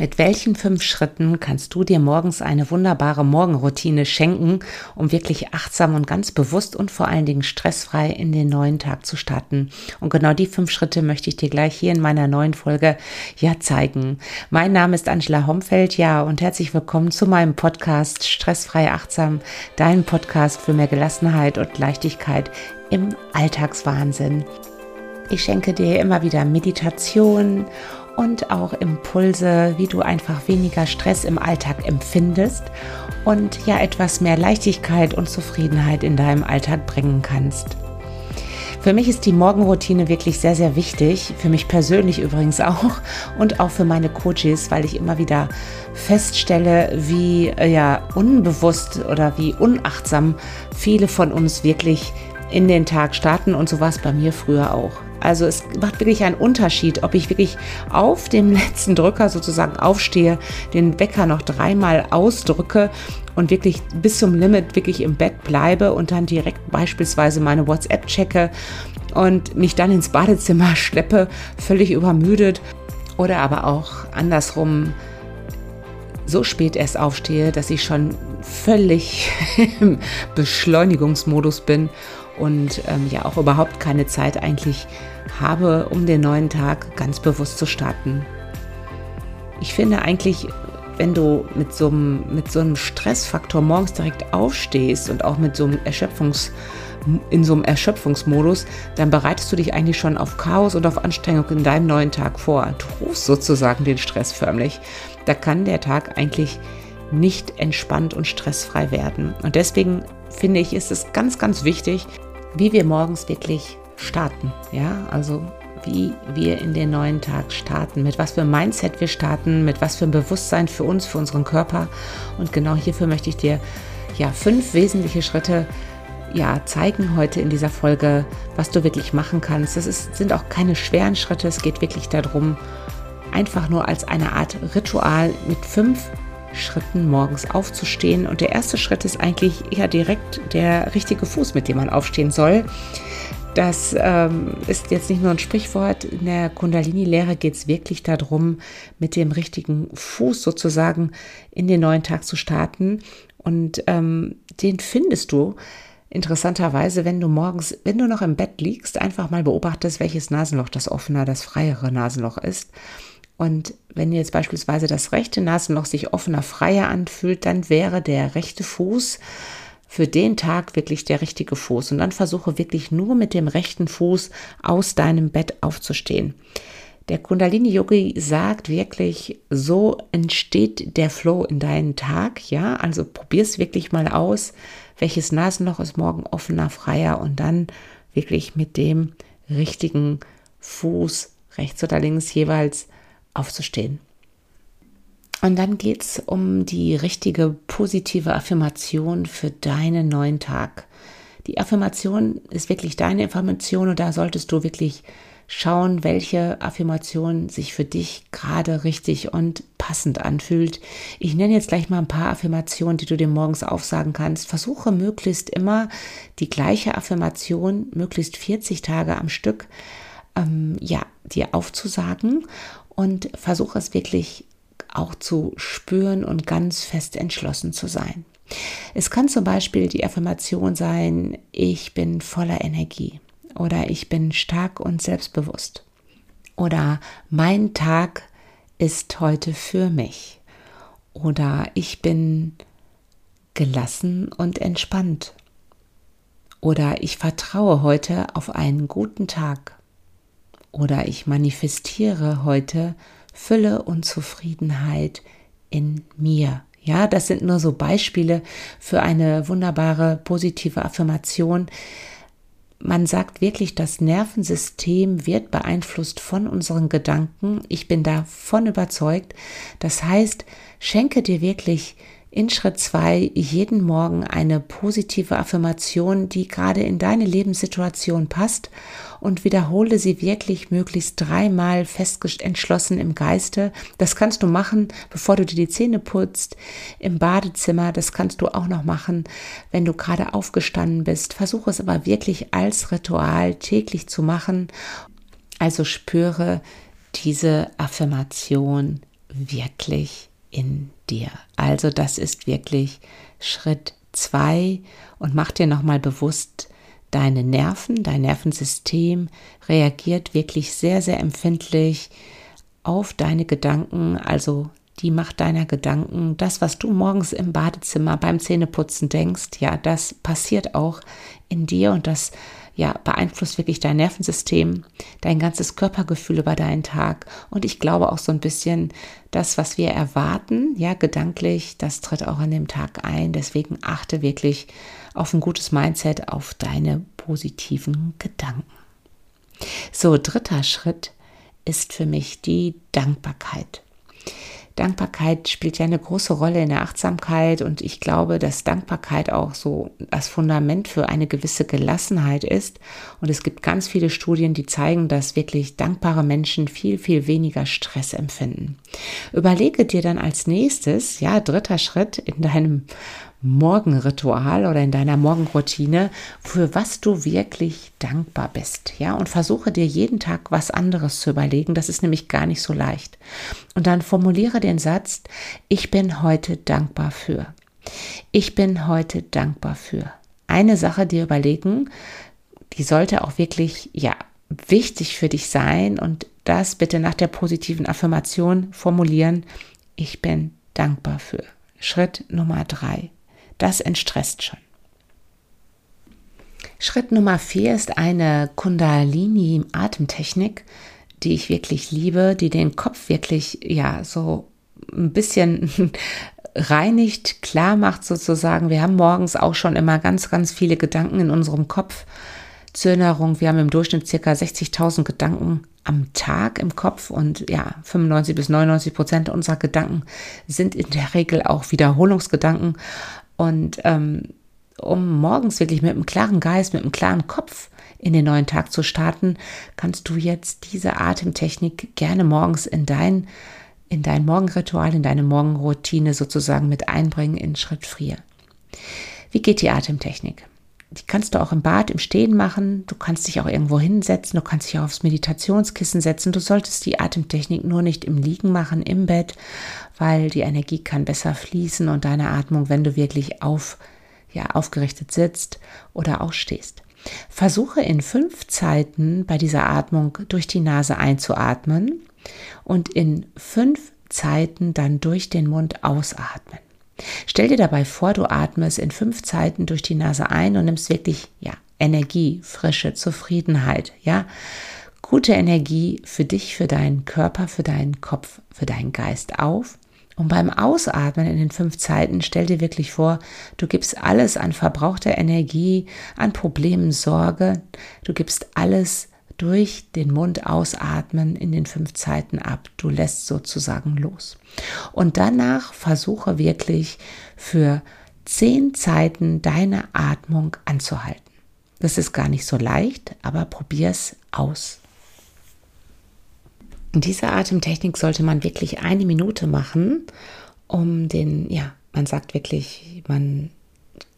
Mit welchen fünf Schritten kannst du dir morgens eine wunderbare Morgenroutine schenken, um wirklich achtsam und ganz bewusst und vor allen Dingen stressfrei in den neuen Tag zu starten? Und genau die fünf Schritte möchte ich dir gleich hier in meiner neuen Folge ja zeigen. Mein Name ist Angela Homfeld, ja, und herzlich willkommen zu meinem Podcast Stressfrei Achtsam, dein Podcast für mehr Gelassenheit und Leichtigkeit im Alltagswahnsinn. Ich schenke dir immer wieder Meditation und auch Impulse, wie du einfach weniger Stress im Alltag empfindest und ja etwas mehr Leichtigkeit und Zufriedenheit in deinem Alltag bringen kannst. Für mich ist die Morgenroutine wirklich sehr, sehr wichtig. Für mich persönlich übrigens auch und auch für meine Coaches, weil ich immer wieder feststelle, wie äh, ja unbewusst oder wie unachtsam viele von uns wirklich in den Tag starten und so war es bei mir früher auch. Also es macht wirklich einen Unterschied, ob ich wirklich auf dem letzten Drücker sozusagen aufstehe, den Wecker noch dreimal ausdrücke und wirklich bis zum Limit wirklich im Bett bleibe und dann direkt beispielsweise meine WhatsApp checke und mich dann ins Badezimmer schleppe, völlig übermüdet oder aber auch andersrum so spät erst aufstehe, dass ich schon völlig im Beschleunigungsmodus bin und ähm, ja auch überhaupt keine Zeit eigentlich habe, um den neuen Tag ganz bewusst zu starten. Ich finde eigentlich, wenn du mit so einem, mit so einem Stressfaktor morgens direkt aufstehst und auch mit so einem Erschöpfungs, in so einem Erschöpfungsmodus, dann bereitest du dich eigentlich schon auf Chaos und auf Anstrengung in deinem neuen Tag vor. Du rufst sozusagen den Stress förmlich. Da kann der Tag eigentlich nicht entspannt und stressfrei werden. Und deswegen finde ich, ist es ganz, ganz wichtig, wie wir morgens wirklich starten. Ja, also wie wir in den neuen Tag starten, mit was für ein Mindset wir starten, mit was für ein Bewusstsein für uns, für unseren Körper. Und genau hierfür möchte ich dir ja fünf wesentliche Schritte ja, zeigen heute in dieser Folge, was du wirklich machen kannst. Das ist, sind auch keine schweren Schritte. Es geht wirklich darum, einfach nur als eine Art Ritual mit fünf Schritten morgens aufzustehen. Und der erste Schritt ist eigentlich ja direkt der richtige Fuß, mit dem man aufstehen soll. Das ähm, ist jetzt nicht nur ein Sprichwort. In der Kundalini-Lehre geht es wirklich darum, mit dem richtigen Fuß sozusagen in den neuen Tag zu starten. Und ähm, den findest du interessanterweise, wenn du morgens, wenn du noch im Bett liegst, einfach mal beobachtest, welches Nasenloch das offene, das freiere Nasenloch ist. Und wenn jetzt beispielsweise das rechte Nasenloch sich offener, freier anfühlt, dann wäre der rechte Fuß für den Tag wirklich der richtige Fuß. Und dann versuche wirklich nur mit dem rechten Fuß aus deinem Bett aufzustehen. Der Kundalini Yogi sagt wirklich, so entsteht der Flow in deinen Tag. Ja, also probier es wirklich mal aus. Welches Nasenloch ist morgen offener, freier und dann wirklich mit dem richtigen Fuß rechts oder links jeweils aufzustehen. Und dann geht es um die richtige positive Affirmation für deinen neuen Tag. Die Affirmation ist wirklich deine Affirmation und da solltest du wirklich schauen, welche Affirmation sich für dich gerade richtig und passend anfühlt. Ich nenne jetzt gleich mal ein paar Affirmationen, die du dir morgens aufsagen kannst. Versuche möglichst immer die gleiche Affirmation, möglichst 40 Tage am Stück, ähm, ja, dir aufzusagen und versuche es wirklich auch zu spüren und ganz fest entschlossen zu sein. Es kann zum Beispiel die Affirmation sein, ich bin voller Energie oder ich bin stark und selbstbewusst. Oder mein Tag ist heute für mich. Oder ich bin gelassen und entspannt. Oder ich vertraue heute auf einen guten Tag. Oder ich manifestiere heute Fülle und Zufriedenheit in mir. Ja, das sind nur so Beispiele für eine wunderbare positive Affirmation. Man sagt wirklich, das Nervensystem wird beeinflusst von unseren Gedanken. Ich bin davon überzeugt. Das heißt, schenke dir wirklich in Schritt zwei jeden Morgen eine positive Affirmation, die gerade in deine Lebenssituation passt und wiederhole sie wirklich möglichst dreimal fest entschlossen im Geiste. Das kannst du machen, bevor du dir die Zähne putzt, im Badezimmer. Das kannst du auch noch machen, wenn du gerade aufgestanden bist. Versuche es aber wirklich als Ritual täglich zu machen. Also spüre diese Affirmation wirklich in dir. Also das ist wirklich Schritt zwei. Und mach dir nochmal bewusst, deine Nerven, dein Nervensystem reagiert wirklich sehr, sehr empfindlich auf deine Gedanken, also die Macht deiner Gedanken, das, was du morgens im Badezimmer beim Zähneputzen denkst, ja, das passiert auch in dir. Und das ja, beeinflusst wirklich dein Nervensystem, dein ganzes Körpergefühl über deinen Tag. Und ich glaube auch so ein bisschen, das, was wir erwarten, ja, gedanklich, das tritt auch an dem Tag ein. Deswegen achte wirklich auf ein gutes Mindset, auf deine positiven Gedanken. So, dritter Schritt ist für mich die Dankbarkeit. Dankbarkeit spielt ja eine große Rolle in der Achtsamkeit und ich glaube, dass Dankbarkeit auch so das Fundament für eine gewisse Gelassenheit ist. Und es gibt ganz viele Studien, die zeigen, dass wirklich dankbare Menschen viel, viel weniger Stress empfinden. Überlege dir dann als nächstes, ja, dritter Schritt in deinem Morgenritual oder in deiner Morgenroutine, für was du wirklich dankbar bist. Ja, und versuche dir jeden Tag was anderes zu überlegen. Das ist nämlich gar nicht so leicht. Und dann formuliere den Satz, ich bin heute dankbar für. Ich bin heute dankbar für. Eine Sache dir überlegen, die sollte auch wirklich, ja, wichtig für dich sein und das bitte nach der positiven Affirmation formulieren. Ich bin dankbar für. Schritt Nummer drei. Das entstresst schon. Schritt Nummer vier ist eine Kundalini-Atemtechnik, die ich wirklich liebe, die den Kopf wirklich, ja, so ein bisschen reinigt, klar macht sozusagen. Wir haben morgens auch schon immer ganz, ganz viele Gedanken in unserem Kopf. Zur Erinnerung, wir haben im Durchschnitt circa 60.000 Gedanken am Tag im Kopf und ja, 95 bis 99 Prozent unserer Gedanken sind in der Regel auch Wiederholungsgedanken. Und ähm, um morgens wirklich mit einem klaren Geist, mit einem klaren Kopf in den neuen Tag zu starten, kannst du jetzt diese Atemtechnik gerne morgens in dein, in dein Morgenritual, in deine Morgenroutine sozusagen mit einbringen in Schritt 4. Wie geht die Atemtechnik? Die kannst du auch im Bad im Stehen machen. Du kannst dich auch irgendwo hinsetzen. Du kannst dich auch aufs Meditationskissen setzen. Du solltest die Atemtechnik nur nicht im Liegen machen, im Bett, weil die Energie kann besser fließen und deine Atmung, wenn du wirklich auf, ja, aufgerichtet sitzt oder auch stehst. Versuche in fünf Zeiten bei dieser Atmung durch die Nase einzuatmen und in fünf Zeiten dann durch den Mund ausatmen. Stell dir dabei vor, du atmest in fünf Zeiten durch die Nase ein und nimmst wirklich, ja, Energie, Frische, Zufriedenheit, ja, gute Energie für dich, für deinen Körper, für deinen Kopf, für deinen Geist auf. Und beim Ausatmen in den fünf Zeiten stell dir wirklich vor, du gibst alles an verbrauchter Energie, an Problemen, Sorge, du gibst alles durch den Mund ausatmen in den fünf Zeiten ab. Du lässt sozusagen los. Und danach versuche wirklich für zehn Zeiten deine Atmung anzuhalten. Das ist gar nicht so leicht, aber probier es aus. In dieser Atemtechnik sollte man wirklich eine Minute machen, um den, ja, man sagt wirklich, man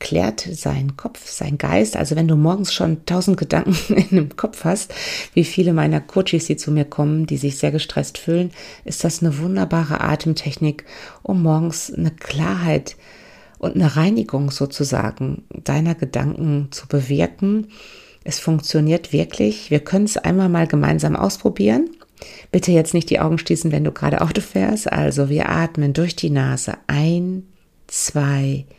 klärt sein Kopf, sein Geist. Also wenn du morgens schon tausend Gedanken in dem Kopf hast, wie viele meiner Coaches, die zu mir kommen, die sich sehr gestresst fühlen, ist das eine wunderbare Atemtechnik, um morgens eine Klarheit und eine Reinigung sozusagen deiner Gedanken zu bewirken. Es funktioniert wirklich. Wir können es einmal mal gemeinsam ausprobieren. Bitte jetzt nicht die Augen schließen, wenn du gerade Auto fährst. Also wir atmen durch die Nase ein, zwei, drei,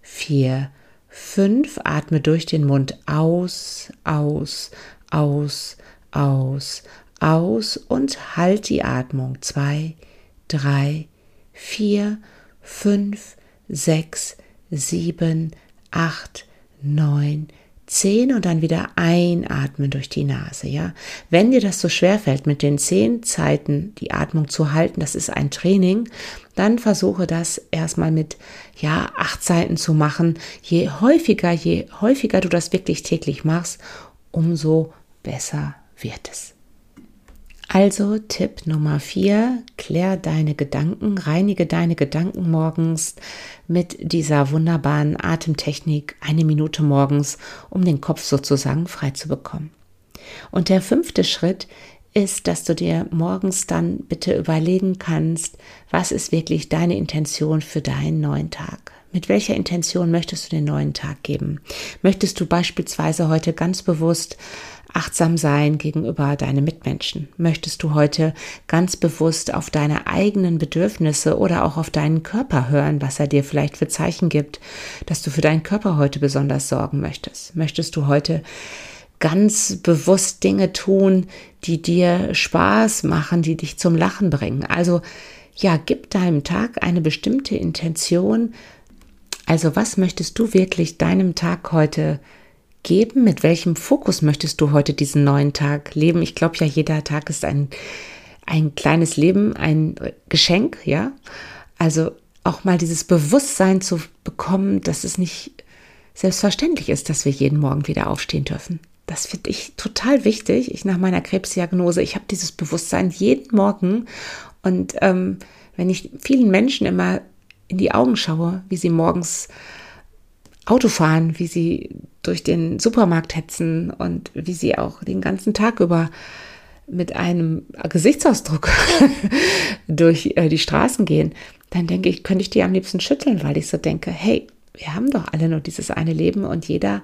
vier, fünf. Atme durch den Mund aus, aus, aus, aus, aus und halt die Atmung. Zwei, drei, vier, fünf, sechs, sieben, acht, neun, 10 und dann wieder einatmen durch die Nase, ja. Wenn dir das so schwer fällt, mit den zehn Zeiten die Atmung zu halten, das ist ein Training, dann versuche das erstmal mit, ja, acht Zeiten zu machen. Je häufiger, je häufiger du das wirklich täglich machst, umso besser wird es. Also Tipp Nummer vier, klär deine Gedanken, reinige deine Gedanken morgens mit dieser wunderbaren Atemtechnik eine Minute morgens, um den Kopf sozusagen frei zu bekommen. Und der fünfte Schritt ist, dass du dir morgens dann bitte überlegen kannst, was ist wirklich deine Intention für deinen neuen Tag? Mit welcher Intention möchtest du den neuen Tag geben? Möchtest du beispielsweise heute ganz bewusst achtsam sein gegenüber deinen Mitmenschen? Möchtest du heute ganz bewusst auf deine eigenen Bedürfnisse oder auch auf deinen Körper hören, was er dir vielleicht für Zeichen gibt, dass du für deinen Körper heute besonders sorgen möchtest? Möchtest du heute ganz bewusst Dinge tun, die dir Spaß machen, die dich zum Lachen bringen? Also ja, gib deinem Tag eine bestimmte Intention. Also was möchtest du wirklich deinem Tag heute geben? Mit welchem Fokus möchtest du heute diesen neuen Tag leben? Ich glaube ja, jeder Tag ist ein, ein kleines Leben, ein Geschenk, ja. Also auch mal dieses Bewusstsein zu bekommen, dass es nicht selbstverständlich ist, dass wir jeden Morgen wieder aufstehen dürfen. Das finde ich total wichtig. Ich nach meiner Krebsdiagnose, ich habe dieses Bewusstsein jeden Morgen. Und ähm, wenn ich vielen Menschen immer in die Augen schaue, wie sie morgens Auto fahren, wie sie durch den Supermarkt hetzen und wie sie auch den ganzen Tag über mit einem Gesichtsausdruck durch äh, die Straßen gehen, dann denke ich, könnte ich die am liebsten schütteln, weil ich so denke, hey, wir haben doch alle nur dieses eine Leben und jeder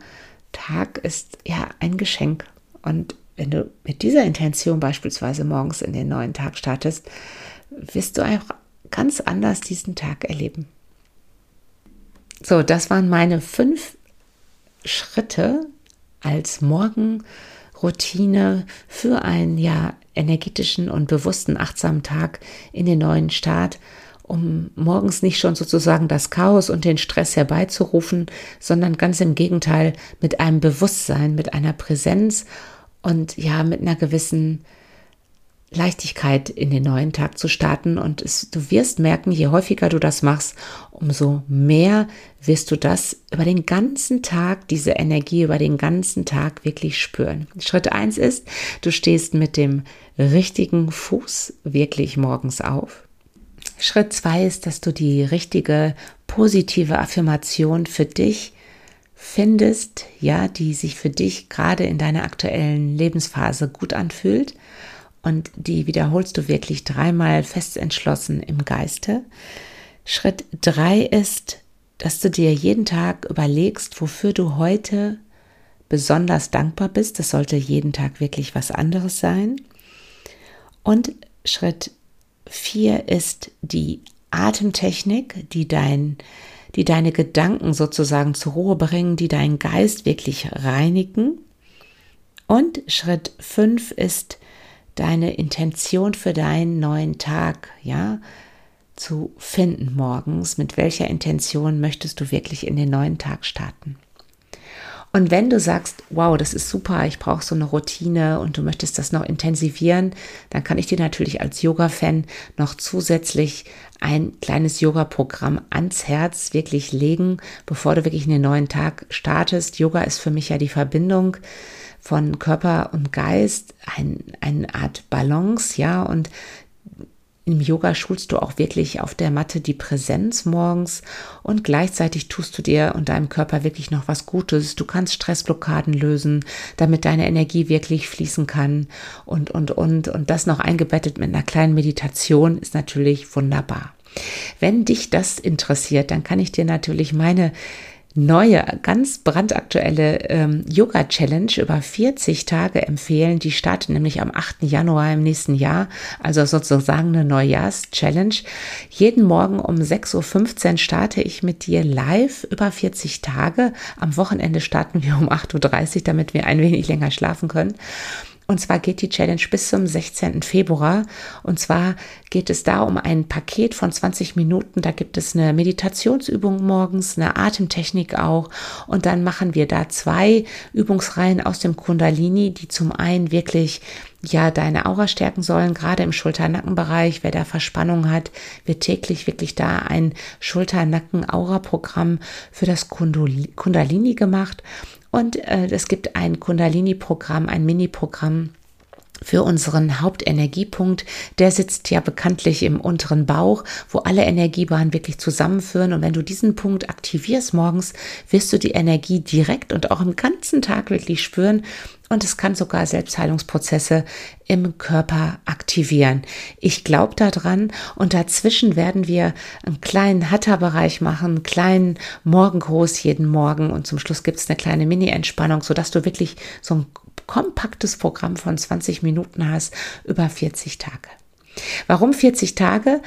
Tag ist ja ein Geschenk. Und wenn du mit dieser Intention beispielsweise morgens in den neuen Tag startest, wirst du einfach ganz anders diesen Tag erleben. So, das waren meine fünf Schritte als Morgenroutine für einen ja energetischen und bewussten achtsamen Tag in den neuen Start, um morgens nicht schon sozusagen das Chaos und den Stress herbeizurufen, sondern ganz im Gegenteil mit einem Bewusstsein, mit einer Präsenz und ja, mit einer gewissen Leichtigkeit in den neuen Tag zu starten. Und es, du wirst merken, je häufiger du das machst, umso mehr wirst du das über den ganzen Tag, diese Energie über den ganzen Tag wirklich spüren. Schritt eins ist, du stehst mit dem richtigen Fuß wirklich morgens auf. Schritt zwei ist, dass du die richtige positive Affirmation für dich findest, ja, die sich für dich gerade in deiner aktuellen Lebensphase gut anfühlt und die wiederholst du wirklich dreimal fest entschlossen im Geiste. Schritt drei ist, dass du dir jeden Tag überlegst, wofür du heute besonders dankbar bist. Das sollte jeden Tag wirklich was anderes sein. Und Schritt vier ist die Atemtechnik, die dein die deine Gedanken sozusagen zur Ruhe bringen, die deinen Geist wirklich reinigen. Und Schritt fünf ist deine Intention für deinen neuen Tag, ja, zu finden morgens. Mit welcher Intention möchtest du wirklich in den neuen Tag starten? Und wenn du sagst, wow, das ist super, ich brauche so eine Routine und du möchtest das noch intensivieren, dann kann ich dir natürlich als Yoga-Fan noch zusätzlich ein kleines Yoga-Programm ans Herz wirklich legen, bevor du wirklich in den neuen Tag startest. Yoga ist für mich ja die Verbindung von Körper und Geist, ein, eine Art Balance, ja, und im Yoga schulst du auch wirklich auf der Matte die Präsenz morgens und gleichzeitig tust du dir und deinem Körper wirklich noch was Gutes. Du kannst Stressblockaden lösen, damit deine Energie wirklich fließen kann und, und, und. Und das noch eingebettet mit einer kleinen Meditation ist natürlich wunderbar. Wenn dich das interessiert, dann kann ich dir natürlich meine neue, ganz brandaktuelle ähm, Yoga-Challenge über 40 Tage empfehlen. Die startet nämlich am 8. Januar im nächsten Jahr, also sozusagen eine Neujahrs-Challenge. Jeden Morgen um 6.15 Uhr starte ich mit dir live über 40 Tage. Am Wochenende starten wir um 8.30 Uhr, damit wir ein wenig länger schlafen können. Und zwar geht die Challenge bis zum 16. Februar. Und zwar geht es da um ein Paket von 20 Minuten. Da gibt es eine Meditationsübung morgens, eine Atemtechnik auch. Und dann machen wir da zwei Übungsreihen aus dem Kundalini, die zum einen wirklich ja deine Aura stärken sollen, gerade im Schulter-Nackenbereich. Wer da Verspannung hat, wird täglich wirklich da ein Schulter-Nacken-Aura-Programm für das Kundalini gemacht. Und äh, es gibt ein Kundalini-Programm, ein Mini-Programm für unseren Hauptenergiepunkt. Der sitzt ja bekanntlich im unteren Bauch, wo alle Energiebahnen wirklich zusammenführen. Und wenn du diesen Punkt aktivierst morgens, wirst du die Energie direkt und auch im ganzen Tag wirklich spüren. Und es kann sogar Selbstheilungsprozesse im Körper aktivieren. Ich glaube daran und dazwischen werden wir einen kleinen Hatterbereich machen, einen kleinen Morgengruß jeden Morgen und zum Schluss gibt es eine kleine Mini-Entspannung, sodass du wirklich so ein kompaktes Programm von 20 Minuten hast über 40 Tage. Warum 40 Tage?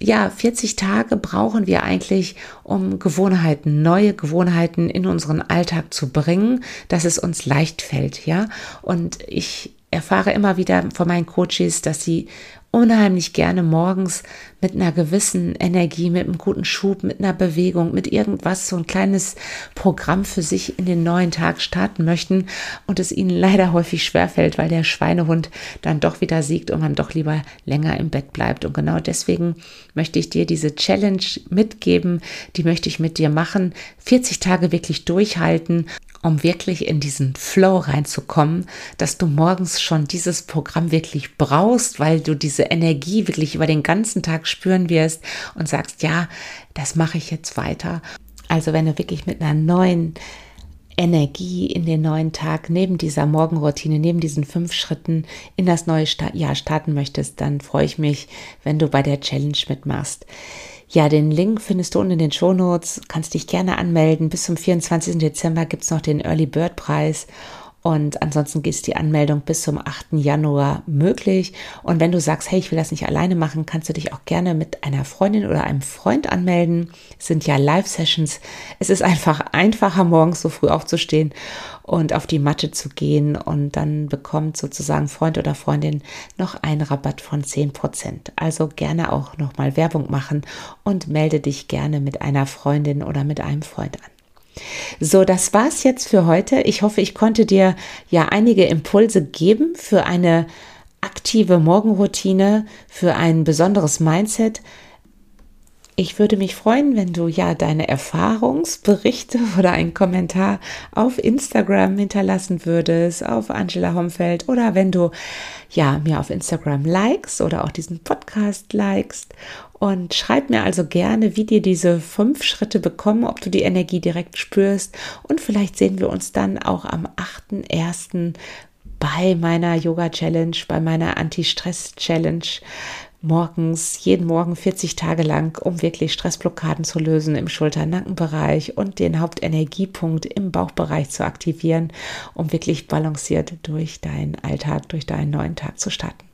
Ja, 40 Tage brauchen wir eigentlich, um Gewohnheiten, neue Gewohnheiten in unseren Alltag zu bringen, dass es uns leicht fällt, ja. Und ich erfahre immer wieder von meinen Coaches, dass sie unheimlich gerne morgens mit einer gewissen Energie, mit einem guten Schub, mit einer Bewegung, mit irgendwas, so ein kleines Programm für sich in den neuen Tag starten möchten und es ihnen leider häufig schwerfällt, weil der Schweinehund dann doch wieder siegt und man doch lieber länger im Bett bleibt. Und genau deswegen möchte ich dir diese Challenge mitgeben, die möchte ich mit dir machen, 40 Tage wirklich durchhalten um wirklich in diesen Flow reinzukommen, dass du morgens schon dieses Programm wirklich brauchst, weil du diese Energie wirklich über den ganzen Tag spüren wirst und sagst, ja, das mache ich jetzt weiter. Also wenn du wirklich mit einer neuen Energie in den neuen Tag neben dieser Morgenroutine, neben diesen fünf Schritten in das neue Jahr starten möchtest, dann freue ich mich, wenn du bei der Challenge mitmachst. Ja, den Link findest du unten in den Show Notes. Kannst dich gerne anmelden. Bis zum 24. Dezember gibt's noch den Early Bird Preis. Und ansonsten ist die Anmeldung bis zum 8. Januar möglich. Und wenn du sagst, hey, ich will das nicht alleine machen, kannst du dich auch gerne mit einer Freundin oder einem Freund anmelden. Es sind ja Live-Sessions. Es ist einfach einfacher, morgens so früh aufzustehen und auf die Matte zu gehen. Und dann bekommt sozusagen Freund oder Freundin noch einen Rabatt von 10 Prozent. Also gerne auch nochmal Werbung machen und melde dich gerne mit einer Freundin oder mit einem Freund an. So, das war's jetzt für heute. Ich hoffe, ich konnte dir ja einige Impulse geben für eine aktive Morgenroutine, für ein besonderes Mindset. Ich würde mich freuen, wenn du ja deine Erfahrungsberichte oder einen Kommentar auf Instagram hinterlassen würdest, auf Angela Homfeld oder wenn du ja mir auf Instagram likest oder auch diesen Podcast likest und schreib mir also gerne, wie dir diese fünf Schritte bekommen, ob du die Energie direkt spürst und vielleicht sehen wir uns dann auch am 8.1. bei meiner Yoga Challenge, bei meiner Anti-Stress Challenge morgens, jeden Morgen 40 Tage lang, um wirklich Stressblockaden zu lösen im Schulter-Nackenbereich und den Hauptenergiepunkt im Bauchbereich zu aktivieren, um wirklich balanciert durch deinen Alltag, durch deinen neuen Tag zu starten.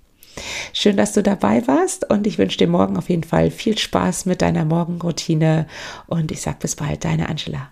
Schön, dass du dabei warst und ich wünsche dir morgen auf jeden Fall viel Spaß mit deiner Morgenroutine und ich sage bis bald, deine Angela.